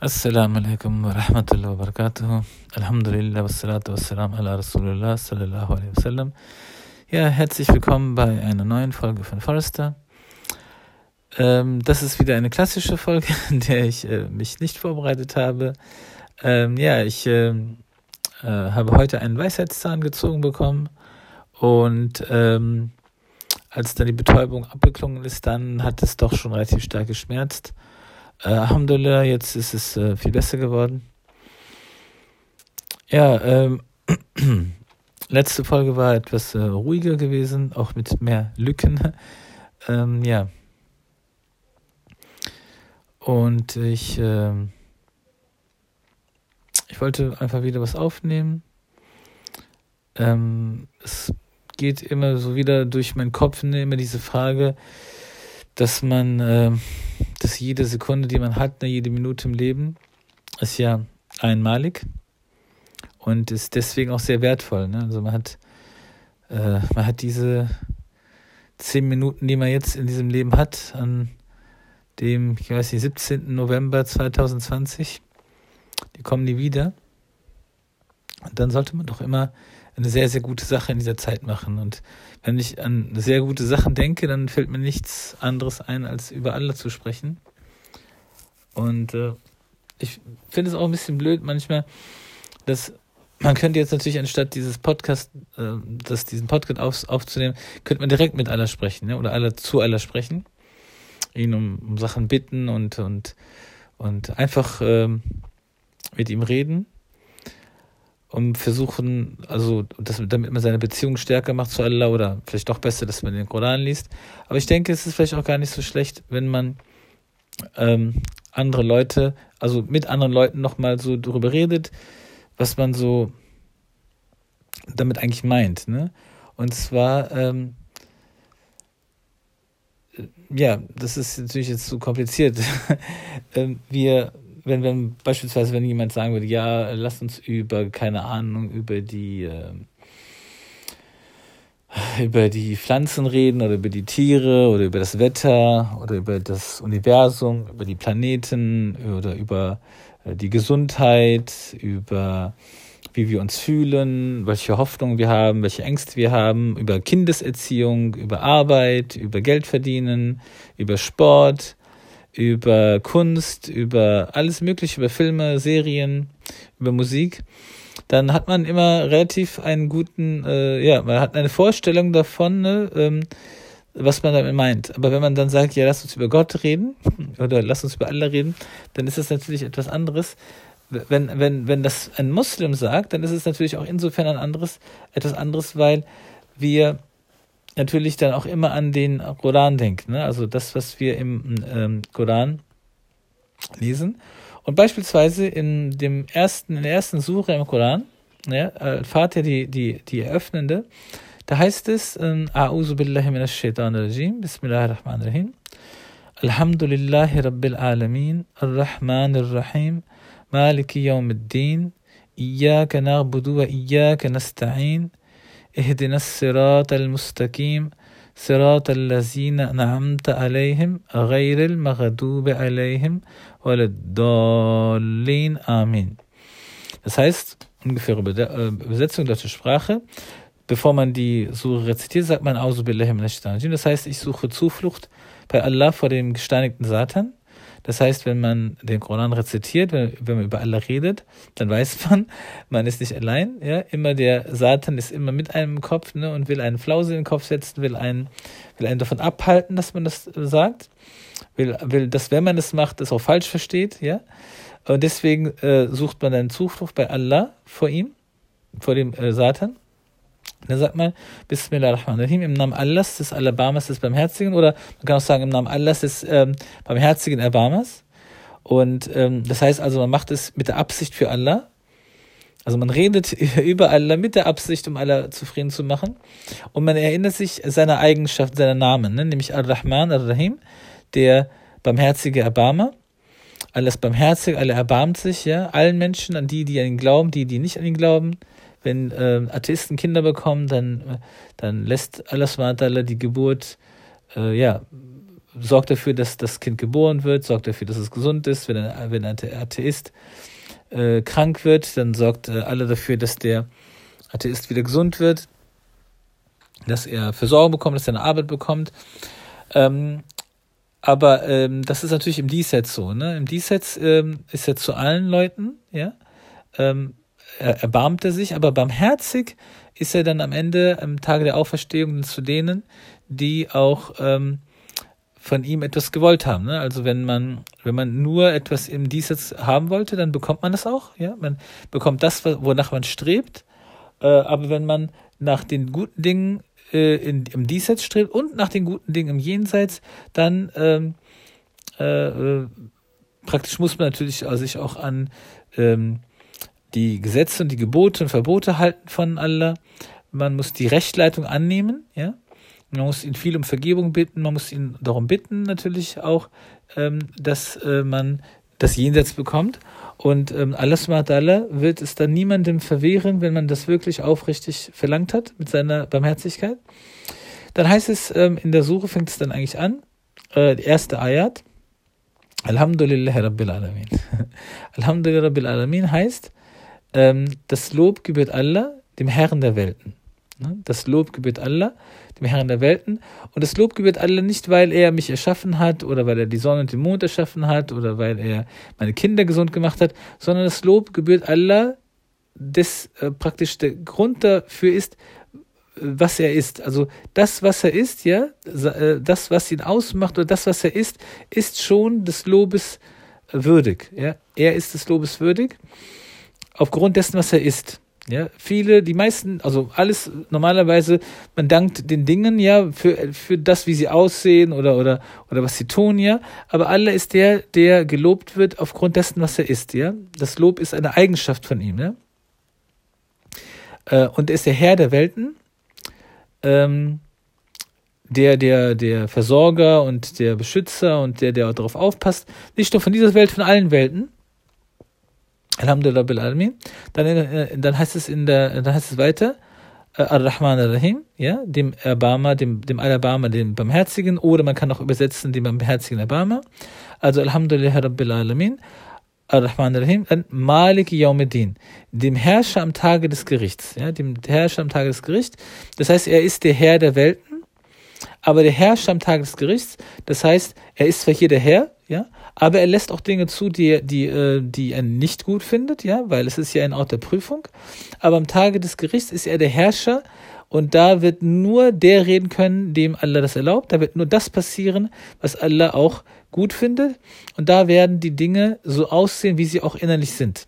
Assalamu alaikum wa rahmatullahi wa barakatuh. Alhamdulillah wa salatu wa salam ala Rasulullah sallallahu alaihi wasallam. Ja, herzlich willkommen bei einer neuen Folge von Forrester. Ähm, das ist wieder eine klassische Folge, in der ich äh, mich nicht vorbereitet habe. Ähm, ja, ich äh, äh, habe heute einen Weisheitszahn gezogen bekommen und ähm, als dann die Betäubung abgeklungen ist, dann hat es doch schon relativ stark geschmerzt. Äh, Alhamdulillah, jetzt ist es äh, viel besser geworden. Ja, ähm, letzte Folge war etwas äh, ruhiger gewesen, auch mit mehr Lücken. ähm, ja. Und ich, äh, ich wollte einfach wieder was aufnehmen. Ähm, es geht immer so wieder durch meinen Kopf, ne, immer diese Frage, dass man, äh, dass jede Sekunde, die man hat, ne, jede Minute im Leben, ist ja einmalig und ist deswegen auch sehr wertvoll. Ne? Also man hat, äh, man hat diese zehn Minuten, die man jetzt in diesem Leben hat, an dem, ich weiß nicht, 17. November 2020, die kommen nie wieder. Und dann sollte man doch immer eine sehr, sehr gute Sache in dieser Zeit machen. Und wenn ich an sehr gute Sachen denke, dann fällt mir nichts anderes ein, als über Allah zu sprechen. Und äh, ich finde es auch ein bisschen blöd manchmal, dass man könnte jetzt natürlich anstatt dieses Podcast, äh, das, diesen Podcast auf, aufzunehmen, könnte man direkt mit Allah sprechen, ne? oder Allah zu Allah sprechen, ihn um, um Sachen bitten und, und, und einfach ähm, mit ihm reden und versuchen, also das, damit man seine Beziehung stärker macht zu Allah oder vielleicht doch besser, dass man den Koran liest. Aber ich denke, es ist vielleicht auch gar nicht so schlecht, wenn man ähm, andere Leute, also mit anderen Leuten nochmal so darüber redet, was man so damit eigentlich meint. Ne? Und zwar, ähm, ja, das ist natürlich jetzt zu so kompliziert. Ähm, wir wenn, wenn beispielsweise, wenn jemand sagen würde, ja, lass uns über, keine Ahnung, über die, äh, über die Pflanzen reden oder über die Tiere oder über das Wetter oder über das Universum, über die Planeten oder über äh, die Gesundheit, über wie wir uns fühlen, welche Hoffnungen wir haben, welche Ängste wir haben, über Kindeserziehung, über Arbeit, über Geld verdienen, über Sport, über Kunst, über alles Mögliche, über Filme, Serien, über Musik, dann hat man immer relativ einen guten, äh, ja, man hat eine Vorstellung davon, ne, ähm, was man damit meint. Aber wenn man dann sagt, ja, lass uns über Gott reden oder lass uns über Allah reden, dann ist das natürlich etwas anderes. Wenn, wenn, wenn das ein Muslim sagt, dann ist es natürlich auch insofern ein anderes, etwas anderes, weil wir natürlich dann auch immer an den Koran denken. Ne? Also das, was wir im ähm, Koran lesen. Und beispielsweise in dem ersten, in der ersten Suche im Koran, ja, Al-Fatih, die, die, die eröffnende, da heißt es, ähm, A'udhu billahi minash shaitan rajim, Bismillahirrahmanirrahim, Alhamdulillahi Rabbil Alamin, Ar-Rahman Ar-Rahim, Maliki Yawmiddin, Iyaka na'budu wa Iyaka nasta'in, اهدنا الصراط المستقيم صراط الذين أنعمت عليهم غير المغضوب عليهم ولا الضالين Amen. Das heißt, ungefähre äh, Übersetzung deutsche Sprache, bevor man die Sure rezitiert, sagt man Das heißt, ich suche Zuflucht bei Allah vor dem gesteinigten Satan das heißt, wenn man den Koran rezitiert, wenn, wenn man über Allah redet, dann weiß man, man ist nicht allein. Ja? Immer der Satan ist immer mit einem im Kopf ne? und will einen Flause in den Kopf setzen, will einen, will einen davon abhalten, dass man das sagt. Will, will, dass wenn man es macht, es auch falsch versteht. Ja? Und deswegen äh, sucht man dann Zuflucht bei Allah vor ihm, vor dem äh, Satan. Dann sagt man Bismillahirrahmanirrahim im Namen Allahs des Alabamas des Barmherzigen oder man kann auch sagen im Namen Allahs des ähm, Barmherzigen Erbarmers. Und ähm, das heißt also, man macht es mit der Absicht für Allah. Also man redet über Allah mit der Absicht, um Allah zufrieden zu machen. Und man erinnert sich seiner Eigenschaft, seiner Namen, ne? nämlich Ar-Rahman, Ar-Rahim, der barmherzige Erbarmer. Allah ist barmherzig, Allah erbarmt sich, ja, allen Menschen, an die, die an ihn glauben, die, die nicht an ihn glauben wenn äh, Atheisten Kinder bekommen, dann, dann lässt Allah die Geburt äh, ja, sorgt dafür, dass das Kind geboren wird, sorgt dafür, dass es gesund ist. Wenn ein, wenn ein Atheist äh, krank wird, dann sorgt äh, alle dafür, dass der Atheist wieder gesund wird, dass er Versorgung bekommt, dass er eine Arbeit bekommt. Ähm, aber ähm, das ist natürlich im Diesseits so. Ne? Im Diesseits ähm, ist er zu allen Leuten, ja, ähm, erbarmt er sich, aber barmherzig ist er dann am Ende, am Tage der Auferstehung, zu denen, die auch ähm, von ihm etwas gewollt haben. Ne? Also wenn man, wenn man nur etwas im Diesseits haben wollte, dann bekommt man das auch. Ja, man bekommt das, wonach man strebt. Äh, aber wenn man nach den guten Dingen äh, in, im Diesseits strebt und nach den guten Dingen im Jenseits, dann ähm, äh, äh praktisch muss man natürlich sich auch an ähm, die Gesetze und die Gebote und Verbote halten von Allah. Man muss die Rechtleitung annehmen, ja. Man muss ihn viel um Vergebung bitten, man muss ihn darum bitten, natürlich auch, ähm, dass äh, man das Jenseits bekommt. Und ähm, Allah wird es dann niemandem verwehren, wenn man das wirklich aufrichtig verlangt hat mit seiner Barmherzigkeit. Dann heißt es, ähm, in der Suche fängt es dann eigentlich an, äh, die erste Ayat, Alhamdulillah Rabbil Alamin. Alhamdulillah Rabbil Alamin heißt, das Lob gebührt Allah, dem Herrn der Welten. Ne? Das Lob gebührt Allah, dem Herrn der Welten. Und das Lob gebührt Allah nicht, weil er mich erschaffen hat oder weil er die Sonne und den Mond erschaffen hat oder weil er meine Kinder gesund gemacht hat, sondern das Lob gebührt Allah, das äh, praktisch der Grund dafür ist, was er ist. Also das, was er ist, ja, äh, das, was ihn ausmacht oder das, was er ist, ist schon des Lobes würdig. Ja, er ist des Lobes würdig aufgrund dessen, was er ist. Ja, viele, die meisten, also alles normalerweise, man dankt den Dingen ja für, für das, wie sie aussehen oder, oder, oder was sie tun, ja. Aber Allah ist der, der gelobt wird aufgrund dessen, was er ist, ja. Das Lob ist eine Eigenschaft von ihm, ja. Äh, und er ist der Herr der Welten, ähm, der, der, der Versorger und der Beschützer und der, der darauf aufpasst, nicht nur von dieser Welt, von allen Welten. Alhamdulillah bil Alamin. Dann, äh, dann heißt es in der, dann heißt es weiter, äh, Ar-Rahman Ar-Rahim, ja, dem Erbarmer, dem, dem Al-Erbarmer, dem Barmherzigen, oder man kann auch übersetzen, dem Barmherzigen Erbarmer. Also Alhamdulillah Rabbil Alamin, Ar-Rahman Ar-Rahim, Malik Yawmiddin, dem Herrscher am Tage des Gerichts, ja, dem Herrscher am Tage des Gerichts. Das heißt, er ist der Herr der Welten, aber der Herrscher am Tage des Gerichts, das heißt, er ist zwar hier der Herr, ja, aber er lässt auch Dinge zu, die, die, äh, die er nicht gut findet, ja, weil es ist ja ein Ort der Prüfung. Aber am Tage des Gerichts ist er der Herrscher und da wird nur der reden können, dem Allah das erlaubt. Da wird nur das passieren, was Allah auch gut findet. Und da werden die Dinge so aussehen, wie sie auch innerlich sind.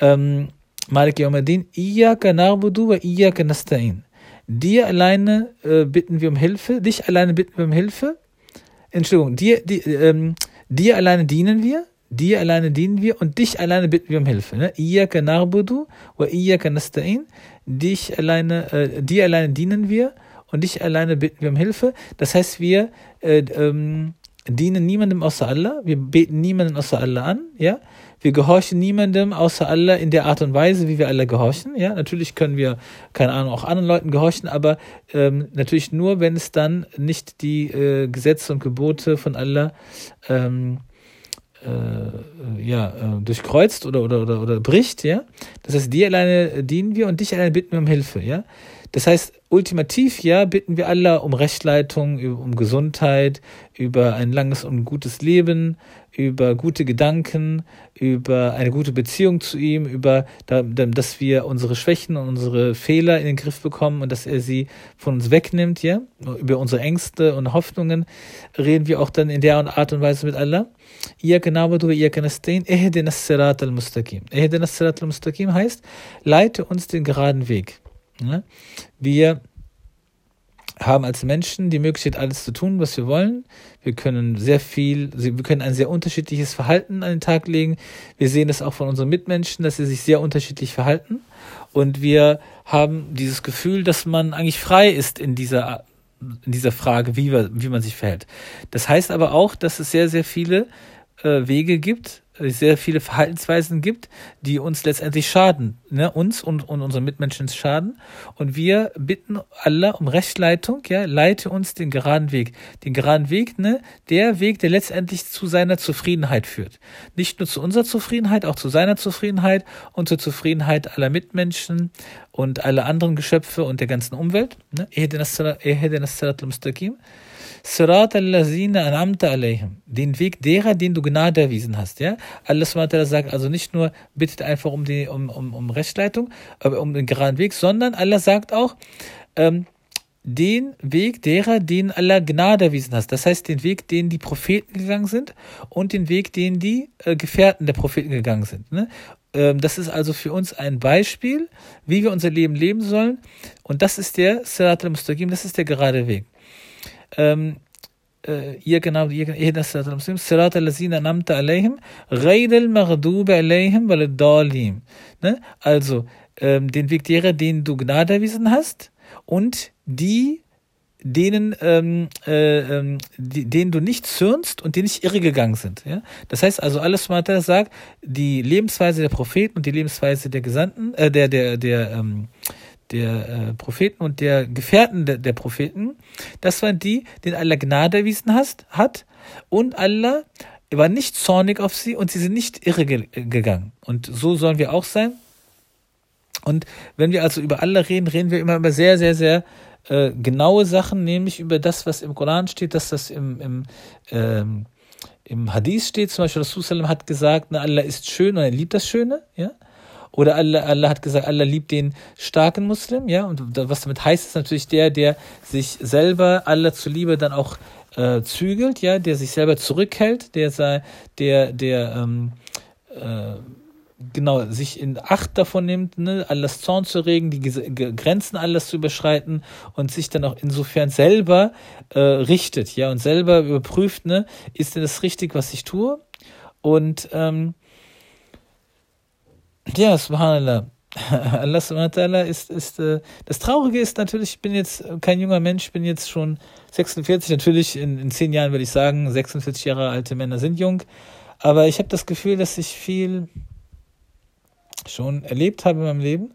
Ähm, Malik Yawmadin, Iyaka narbudu wa iyaka nasta'in. Dir alleine äh, bitten wir um Hilfe, dich alleine bitten wir um Hilfe. Entschuldigung, dir, die, ähm, Dir alleine dienen wir, dir alleine dienen wir und dich alleine bitten wir um Hilfe. Ne? Iyaka narbudu wa iyaka nasta'in. Dich alleine, äh, dir alleine dienen wir und dich alleine bitten wir um Hilfe. Das heißt, wir äh, ähm, dienen niemandem außer Allah, wir beten niemanden außer Allah an, ja. Wir gehorchen niemandem außer Allah in der Art und Weise, wie wir alle gehorchen, ja. Natürlich können wir, keine Ahnung, auch anderen Leuten gehorchen, aber ähm, natürlich nur, wenn es dann nicht die äh, Gesetze und Gebote von Allah ähm, äh, ja, äh, durchkreuzt oder, oder, oder, oder bricht, ja. Das heißt, dir alleine dienen wir und dich alleine bitten wir um Hilfe, ja. Das heißt, ultimativ ja, bitten wir Allah um Rechtleitung, um Gesundheit, über ein langes und gutes Leben, über gute Gedanken, über eine gute Beziehung zu ihm, über dass wir unsere Schwächen und unsere Fehler in den Griff bekommen und dass er sie von uns wegnimmt, ja, über unsere Ängste und Hoffnungen reden wir auch dann in der Art und Weise mit Allah. Iyaka na'budu wa iyaka al-mustaqim. Al-mustaqim heißt, leite uns den geraden Weg. Ne? Wir haben als Menschen die Möglichkeit, alles zu tun, was wir wollen. Wir können sehr viel, wir können ein sehr unterschiedliches Verhalten an den Tag legen. Wir sehen das auch von unseren Mitmenschen, dass sie sich sehr unterschiedlich verhalten. Und wir haben dieses Gefühl, dass man eigentlich frei ist in dieser, in dieser Frage, wie, wie man sich verhält. Das heißt aber auch, dass es sehr, sehr viele äh, Wege gibt, sehr viele Verhaltensweisen gibt, die uns letztendlich schaden, ne? uns und, und unseren Mitmenschen schaden. Und wir bitten Allah um Rechtleitung, ja, leite uns den geraden Weg. Den geraden Weg, ne, der Weg, der letztendlich zu seiner Zufriedenheit führt. Nicht nur zu unserer Zufriedenheit, auch zu seiner Zufriedenheit und zur Zufriedenheit aller Mitmenschen und aller anderen Geschöpfe und der ganzen Umwelt. Ne? Sirat al-Lazina an'amta alayhim. Den Weg derer, den du Gnade erwiesen hast. Ja? Allah sagt also nicht nur, bittet einfach um, die, um, um, um Rechtsleitung, um den geraden Weg, sondern Allah sagt auch, ähm, den Weg derer, den Allah Gnade erwiesen hast. Das heißt, den Weg, den die Propheten gegangen sind und den Weg, den die äh, Gefährten der Propheten gegangen sind. Ne? Ähm, das ist also für uns ein Beispiel, wie wir unser Leben leben sollen. Und das ist der Sirat al-Mustaqim, das ist der gerade Weg ähm, äh, ihr genau, ihr Sirat al-Lazina namta alayhim, ghayr al-maghdube alayhim wal ne? Also, ähm, den Weg derer, denen du Gnade erwiesen hast und die, denen, ähm, äh, ähm, die, denen du nicht zürnst und die nicht irregegangen sind. Ja? Das heißt also, alles, was sagt, die Lebensweise der Propheten und die Lebensweise der Gesandten, äh, der, der, der, ähm, der äh, Propheten und der Gefährten der, der Propheten, das waren die, denen Allah Gnade erwiesen hast, hat und Allah war nicht zornig auf sie und sie sind nicht irre gegangen. Und so sollen wir auch sein. Und wenn wir also über Allah reden, reden wir immer über sehr, sehr, sehr äh, genaue Sachen, nämlich über das, was im Koran steht, dass das im, im, ähm, im Hadith steht. Zum Beispiel Rasul hat gesagt, na, Allah ist schön und er liebt das Schöne. Ja? Oder Allah, Allah hat gesagt, Allah liebt den starken Muslim, ja. Und was damit heißt, ist natürlich der, der sich selber Allah zuliebe dann auch äh, zügelt, ja, der sich selber zurückhält, der sei, der, der ähm, äh, genau sich in Acht davon nimmt, ne, Allahs Zorn zu regen, die Grenzen Allahs zu überschreiten und sich dann auch insofern selber äh, richtet, ja, und selber überprüft, ne, ist denn das richtig, was ich tue? Und ähm, ja, subhanallah. Allah subhanahu ist, ist äh, das Traurige ist natürlich, ich bin jetzt kein junger Mensch, ich bin jetzt schon 46, natürlich in, in zehn Jahren würde ich sagen, 46 Jahre alte Männer sind jung, aber ich habe das Gefühl, dass ich viel schon erlebt habe in meinem Leben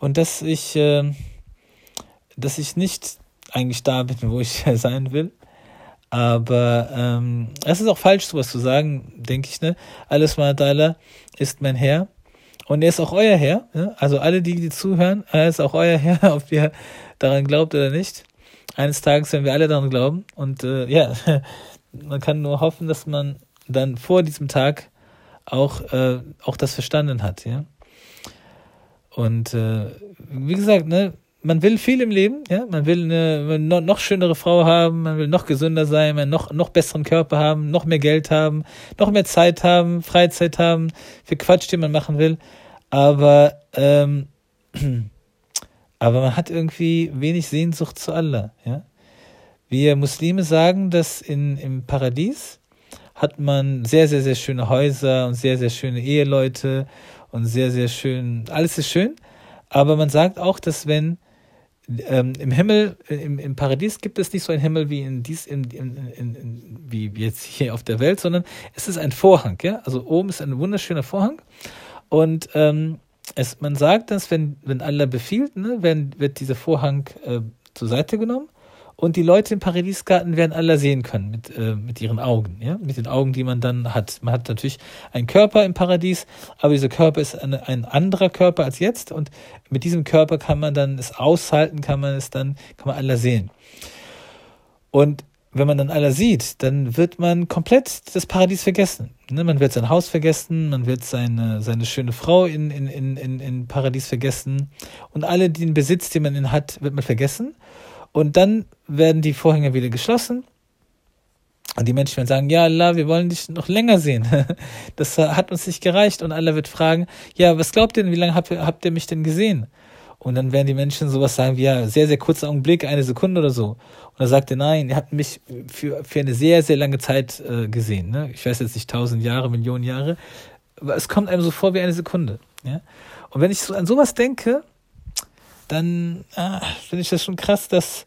und dass ich, äh, dass ich nicht eigentlich da bin, wo ich sein will. Aber ähm, es ist auch falsch, sowas zu sagen, denke ich, ne? Alles mal ist mein Herr und er ist auch euer Herr. Ne? Also alle, die, die zuhören, er ist auch euer Herr, ob ihr daran glaubt oder nicht. Eines Tages werden wir alle daran glauben. Und äh, ja, man kann nur hoffen, dass man dann vor diesem Tag auch, äh, auch das verstanden hat. Ja? Und äh, wie gesagt, ne, man will viel im Leben, ja, man will eine noch schönere Frau haben, man will noch gesünder sein, man noch noch besseren Körper haben, noch mehr Geld haben, noch mehr Zeit haben, Freizeit haben für Quatsch, den man machen will, aber ähm, aber man hat irgendwie wenig Sehnsucht zu Allah, ja. Wir Muslime sagen, dass in im Paradies hat man sehr sehr sehr schöne Häuser und sehr sehr schöne Eheleute und sehr sehr schön, alles ist schön, aber man sagt auch, dass wenn ähm, im Himmel, im, im Paradies gibt es nicht so einen Himmel wie in dies, in, in, in, wie jetzt hier auf der Welt, sondern es ist ein Vorhang, ja. Also oben ist ein wunderschöner Vorhang und ähm, es, man sagt, dass wenn wenn Allah befiehlt, ne, wenn, wird dieser Vorhang äh, zur Seite genommen und die Leute im Paradiesgarten werden alle sehen können mit, äh, mit ihren Augen, ja, mit den Augen, die man dann hat. Man hat natürlich einen Körper im Paradies, aber dieser Körper ist eine, ein anderer Körper als jetzt und mit diesem Körper kann man dann es aushalten, kann man es dann, kann man alle sehen. Und wenn man dann alle sieht, dann wird man komplett das Paradies vergessen. Ne? Man wird sein Haus vergessen, man wird seine, seine schöne Frau in, in, in, in, Paradies vergessen und alle den Besitz, den man in hat, wird man vergessen. Und dann werden die Vorhänge wieder geschlossen. Und die Menschen werden sagen, ja, Allah, wir wollen dich noch länger sehen. Das hat uns nicht gereicht. Und Allah wird fragen, ja, was glaubt ihr denn, wie lange habt ihr, habt ihr mich denn gesehen? Und dann werden die Menschen sowas sagen wie, ja, sehr, sehr kurzer Augenblick, eine Sekunde oder so. Und er sagte, nein, ihr habt mich für, für eine sehr, sehr lange Zeit äh, gesehen. Ne? Ich weiß jetzt nicht, tausend Jahre, Millionen Jahre. Aber es kommt einem so vor wie eine Sekunde. Ja? Und wenn ich so an sowas denke, dann ah, finde ich das schon krass, dass,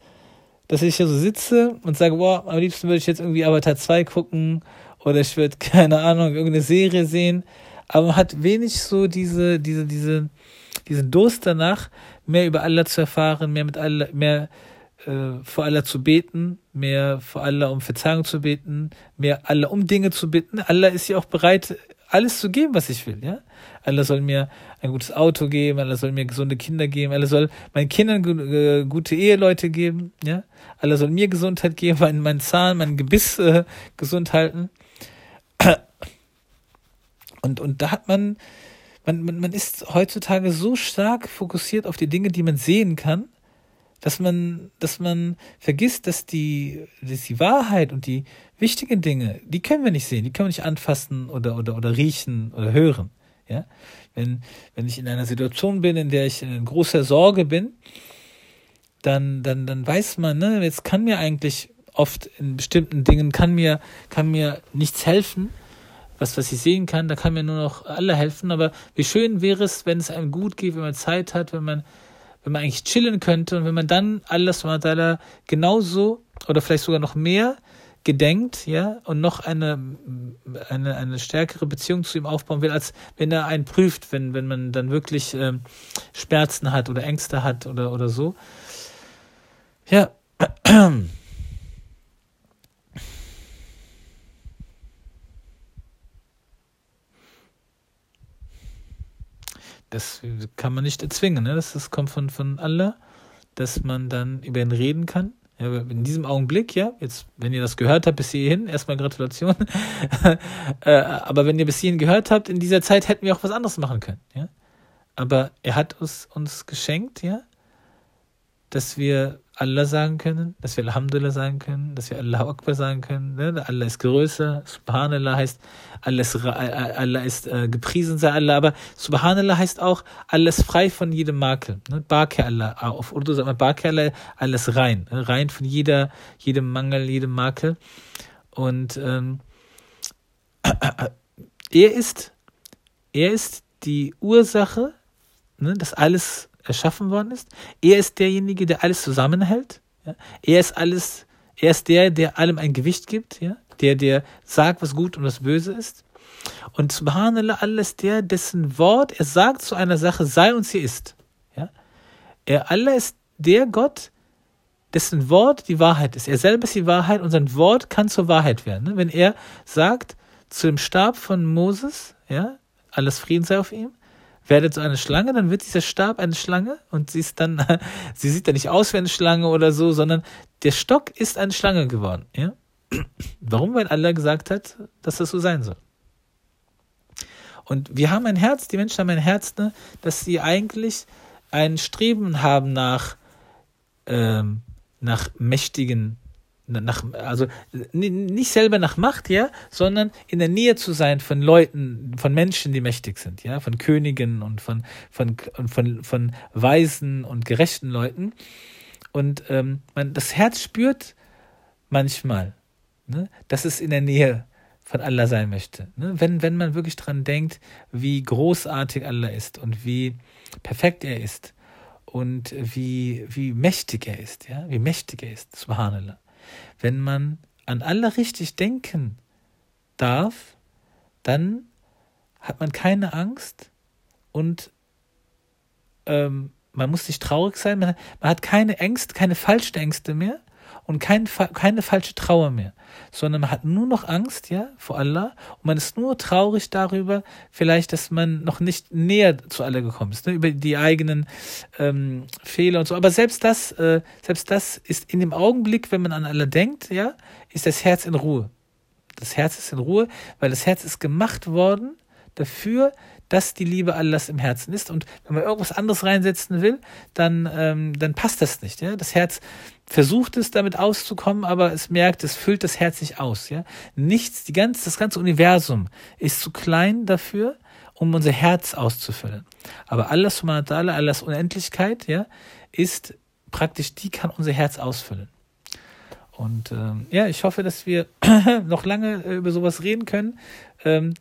dass ich hier so sitze und sage, boah, am liebsten würde ich jetzt irgendwie Avatar 2 gucken oder ich würde, keine Ahnung, irgendeine Serie sehen, aber man hat wenig so diese, diese, diese, diesen Durst danach, mehr über Allah zu erfahren, mehr mit Allah, mehr äh, vor Allah zu beten, mehr vor Allah um Verzeihung zu beten, mehr Allah um Dinge zu bitten. Allah ist ja auch bereit, alles zu geben, was ich will, ja. Allah soll mir ein gutes Auto geben, Allah soll mir gesunde Kinder geben, Allah soll meinen Kindern äh, gute Eheleute geben, ja. Allah soll mir Gesundheit geben, meinen, meinen Zahn, mein Gebiss äh, gesund halten. Und, und da hat man, man, man, man ist heutzutage so stark fokussiert auf die Dinge, die man sehen kann, dass man, dass man vergisst, dass die, dass die Wahrheit und die wichtigen Dinge, die können wir nicht sehen, die können wir nicht anfassen oder, oder, oder riechen oder hören. Ja? Wenn, wenn ich in einer Situation bin, in der ich in großer Sorge bin, dann, dann, dann weiß man, ne, jetzt kann mir eigentlich oft in bestimmten Dingen, kann mir, kann mir nichts helfen, was, was ich sehen kann, da kann mir nur noch alle helfen, aber wie schön wäre es, wenn es einem gut geht, wenn man Zeit hat, wenn man wenn man eigentlich chillen könnte. Und wenn man dann alles genauso oder vielleicht sogar noch mehr gedenkt, ja, und noch eine, eine, eine stärkere Beziehung zu ihm aufbauen will, als wenn er einen prüft, wenn, wenn man dann wirklich ähm, Schmerzen hat oder Ängste hat oder, oder so. Ja. das kann man nicht erzwingen. Ne? Das, das kommt von, von Allah, dass man dann über ihn reden kann. Ja, in diesem Augenblick, ja, jetzt, wenn ihr das gehört habt bis hierhin, erstmal Gratulation. äh, aber wenn ihr bis hierhin gehört habt, in dieser Zeit hätten wir auch was anderes machen können, ja. Aber er hat uns, uns geschenkt, ja, dass wir Allah sagen können, dass wir Alhamdulillah sagen können, dass wir Allah Akbar sagen können. Ne? Allah ist größer, Subhanallah heißt, Allah ist, Allah ist äh, gepriesen sei Allah, aber Subhanallah heißt auch, Allah ist frei von jedem Makel. Ne? Baki Allah, auf Urdu sagt man Baki Allah, Allah ist rein, ne? rein von jeder, jedem Mangel, jedem Makel. Und ähm, er ist, er ist die Ursache, ne, dass alles erschaffen worden ist. Er ist derjenige, der alles zusammenhält. Ja? Er ist alles, er ist der, der allem ein Gewicht gibt, ja? der, der sagt, was gut und was böse ist. Und Subhanallah, Allah ist der, dessen Wort er sagt zu einer Sache, sei und sie ist. Ja? Er, Allah ist der Gott, dessen Wort die Wahrheit ist. Er selber ist die Wahrheit und sein Wort kann zur Wahrheit werden. Ne? Wenn er sagt zu dem Stab von Moses, ja, alles Frieden sei auf ihm, werdet so eine Schlange, dann wird dieser Stab eine Schlange und sie ist dann, sie sieht dann nicht aus wie eine Schlange oder so, sondern der Stock ist eine Schlange geworden. Ja? Warum? Weil Allah gesagt hat, dass das so sein soll. Und wir haben ein Herz, die Menschen haben ein Herz, ne, dass sie eigentlich ein Streben haben nach, ähm, nach mächtigen nach, also nicht selber nach Macht, ja, sondern in der Nähe zu sein von Leuten, von Menschen, die mächtig sind, ja, von Königen und von, von, von, von weisen und gerechten Leuten. Und ähm, man, das Herz spürt manchmal, ne, dass es in der Nähe von Allah sein möchte. Ne? Wenn, wenn man wirklich dran denkt, wie großartig Allah ist und wie perfekt er ist und wie, wie mächtig er ist, ja, wie mächtig er ist, subhanallah. Wenn man an Allah richtig denken darf, dann hat man keine Angst und ähm, man muss nicht traurig sein, man, man, hat keine Ängste, keine falschen Ängste mehr und kein, keine falsche Trauer mehr, sondern man hat nur noch Angst, ja, vor Allah und man ist nur traurig darüber, vielleicht, dass man noch nicht näher zu Allah gekommen ist, ne, über die eigenen ähm, Fehler und so. Aber selbst das, äh, selbst das ist in dem Augenblick, wenn man an Allah denkt, ja, ist das Herz in Ruhe. Das Herz ist in Ruhe, weil das Herz ist gemacht worden dafür, dass die Liebe Allahs im Herzen ist. Und wenn man irgendwas anderes reinsetzen will, dann, ähm, dann passt das nicht. Ja? Das Herz versucht es damit auszukommen, aber es merkt, es füllt das Herz nicht aus. Ja? Nichts, die ganze, das ganze Universum ist zu klein dafür, um unser Herz auszufüllen. Aber Allah subhanahu wa ta'ala, Allahs Unendlichkeit, ja, ist praktisch, die kann unser Herz ausfüllen. Und ähm, ja, ich hoffe, dass wir noch lange äh, über sowas reden können. Ähm,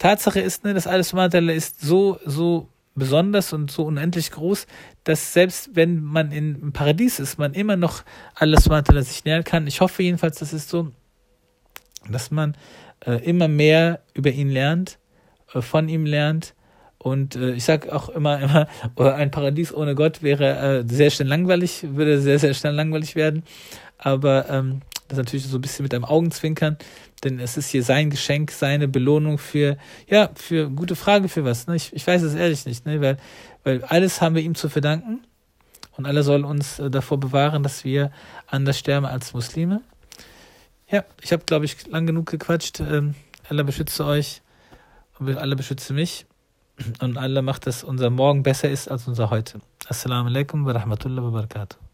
Tatsache ist, ne, dass alles Subhanahu ist so, so besonders und so unendlich groß, dass selbst wenn man im Paradies ist, man immer noch alles Subhanahu sich nähern kann. Ich hoffe jedenfalls, dass es so, dass man äh, immer mehr über ihn lernt, äh, von ihm lernt. Und äh, ich sage auch immer, immer, ein Paradies ohne Gott wäre äh, sehr schnell langweilig, würde sehr, sehr schnell langweilig werden. Aber ähm, das natürlich so ein bisschen mit einem Augenzwinkern, denn es ist hier sein Geschenk, seine Belohnung für, ja, für gute Frage für was. Ne? Ich, ich weiß es ehrlich nicht, ne? weil, weil alles haben wir ihm zu verdanken und alle sollen uns äh, davor bewahren, dass wir anders sterben als Muslime. Ja, ich habe, glaube ich, lang genug gequatscht. Ähm, Allah beschütze euch und Allah beschütze mich. Und Allah macht, dass unser Morgen besser ist als unser heute. Assalamu alaikum wa rahmatullahi wa barakatuh.